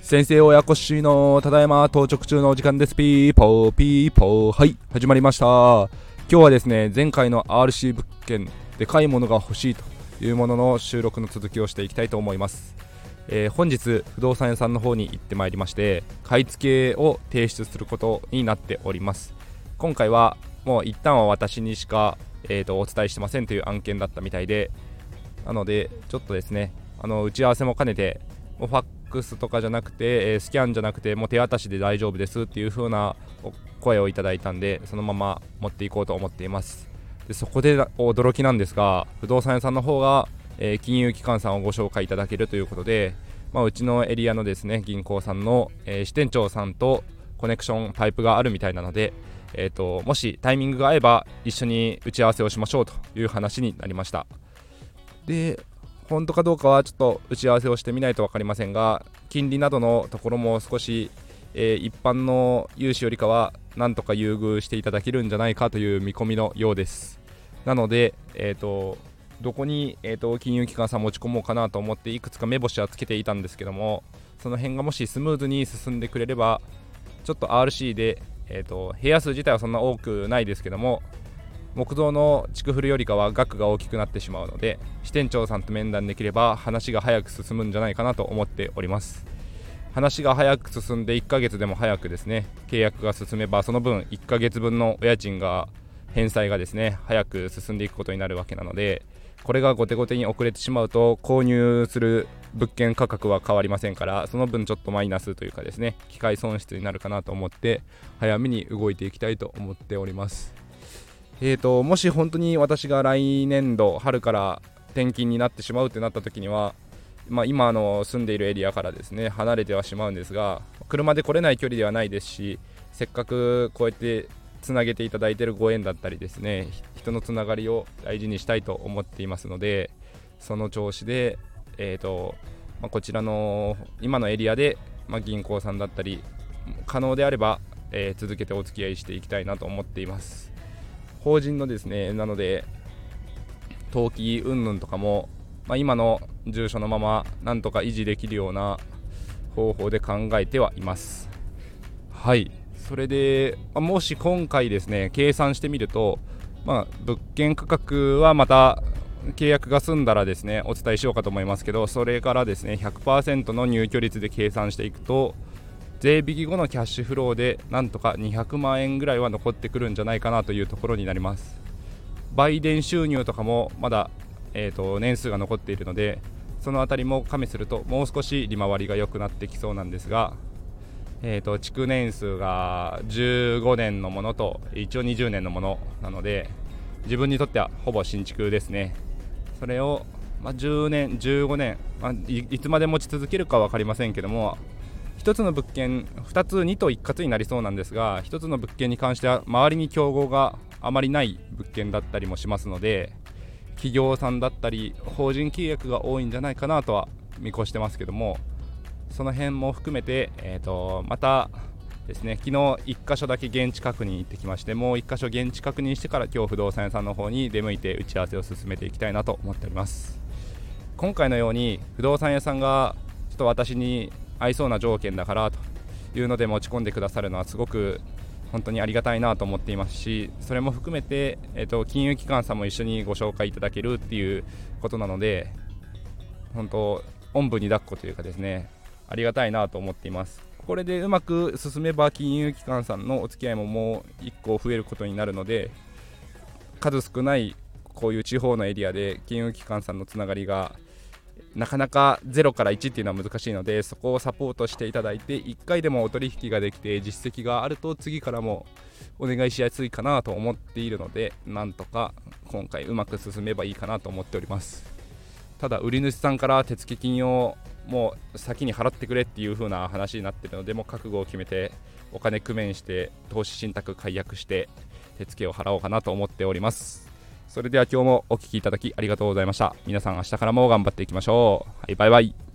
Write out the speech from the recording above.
先生親子しのただいま到着中のお時間です。ピーポーピーポー。はい始まりました。今日はですね前回の RC 物件でかいものが欲しいというものの収録の続きをしていきたいと思います、えー、本日不動産屋さんの方に行ってまいりまして買い付けを提出することになっております。今回はもう一旦は私にしか、えーと、お伝えしてませんという案件だったみたいでなのでちょっとですねあの打ち合わせも兼ねてファックスとかじゃなくて、えー、スキャンじゃなくてもう手渡しで大丈夫ですっていう風な声をいただいたんでそのまま持っていこうと思っています。でそこで驚きなんですが不動産屋さんの方が、えー、金融機関さんをご紹介いただけるということで、まあ、うちのエリアのですね銀行さんの、えー、支店長さんとコネクションパイプがあるみたいなので、えーと、もしタイミングが合えば一緒に打ち合わせをしましょうという話になりました。で本当かどうかはちょっと打ち合わせをしてみないと分かりませんが金利などのところも少し、えー、一般の融資よりかはなんとか優遇していただけるんじゃないかという見込みのようです。なので、えーと、どこに、えーと、金融機関さん持ち込もうかなと思っていくつか目星はつけていたんですけどもその辺がもしスムーズに進んでくれればちょっと RC で、えーと部屋数自体はそんな多くないですけども木造の築古よりかは額が大きくなってしまうので支店長さんと面談できれば話が早く進むんじゃないかなと思っております。話が早く進んで1ヶ月でも早くですね契約が進めばその分1ヶ月分のお家賃が返済がですね早く進んでいくことになるわけなのでこれが後手後手に遅れてしまうと購入する物件価格は変わりませんからその分ちょっとマイナスというかですね機械損失になるかなと思って早めに動いていきたいと思っております。えーと、もし本当に私が来年度春から転勤になってしまうってなった時には、まあ、今の住んでいるエリアからですね離れてはしまうんですが車で来れない距離ではないですしせっかくこうやってつなげていただいているご縁だったりですね人のつながりを大事にしたいと思っていますのでその調子で、えーとまあ、こちらの今のエリアで、まあ、銀行さんだったり可能であれば、えー、続けてお付き合いしていきたいなと思っています。法人のですねなので登記云々とかも、まあ、今の住所のままなんとか維持できるような方法で考えてはいますはいそれで、まあ、もし今回ですね計算してみると、まあ、物件価格はまた契約が済んだらですねお伝えしようかと思いますけどそれからですね100%の入居率で計算していくと税引き後のキャッシュフローでなんとか200万円ぐらいは残ってくるんじゃないかなというところになります。売電収入とかもまだ、えーと、年数が残っているのでその辺りも加味するともう少し利回りが良くなってきそうなんですが、えーと、築年数が15年のものと一応20年のものなので自分にとってはほぼ新築ですね。それを、まあ、10年15年、まあ、いつまで持ち続けるか分かりませんけども1つの物件2つ2と一括になりそうなんですが1つの物件に関しては周りに競合があまりない物件だったりもしますので企業さんだったり法人契約が多いんじゃないかなとは見越してますけどもその辺も含めて、えーと、またですね。昨日1箇所だけ現地確認行ってきましてもう1箇所現地確認してから今日不動産屋さんの方に出向いて打ち合わせを進めていきたいなと思っております。今回のように不動産屋さんがちょっと私に合いそうな条件だからというので持ち込んでくださるのはすごく本当にありがたいなと思っていますしそれも含めて、えーと、金融機関さんも一緒にご紹介いただけるっていうことなので本当おんぶに抱っこというかですねありがたいなと思っています。これでうまく進めば金融機関さんのお付き合いももう1個増えることになるので数少ないこういう地方のエリアで金融機関さんのつながりがなかなか0から1っていうのは難しいのでそこをサポートしていただいて1回でもお取引ができて実績があると次からもお願いしやすいかなと思っているのでなんとか今回うまく進めばいいかなと思っております。ただ売り主さんから手付金をもう先に払ってくれっていう風な話になってるのでもう覚悟を決めてお金工面して投資信託解約して手付を払おうかなと思っておりますそれでは今日もお聴きいただきありがとうございました。皆さん明日からも頑張っていきましょう。はい、バイバイ。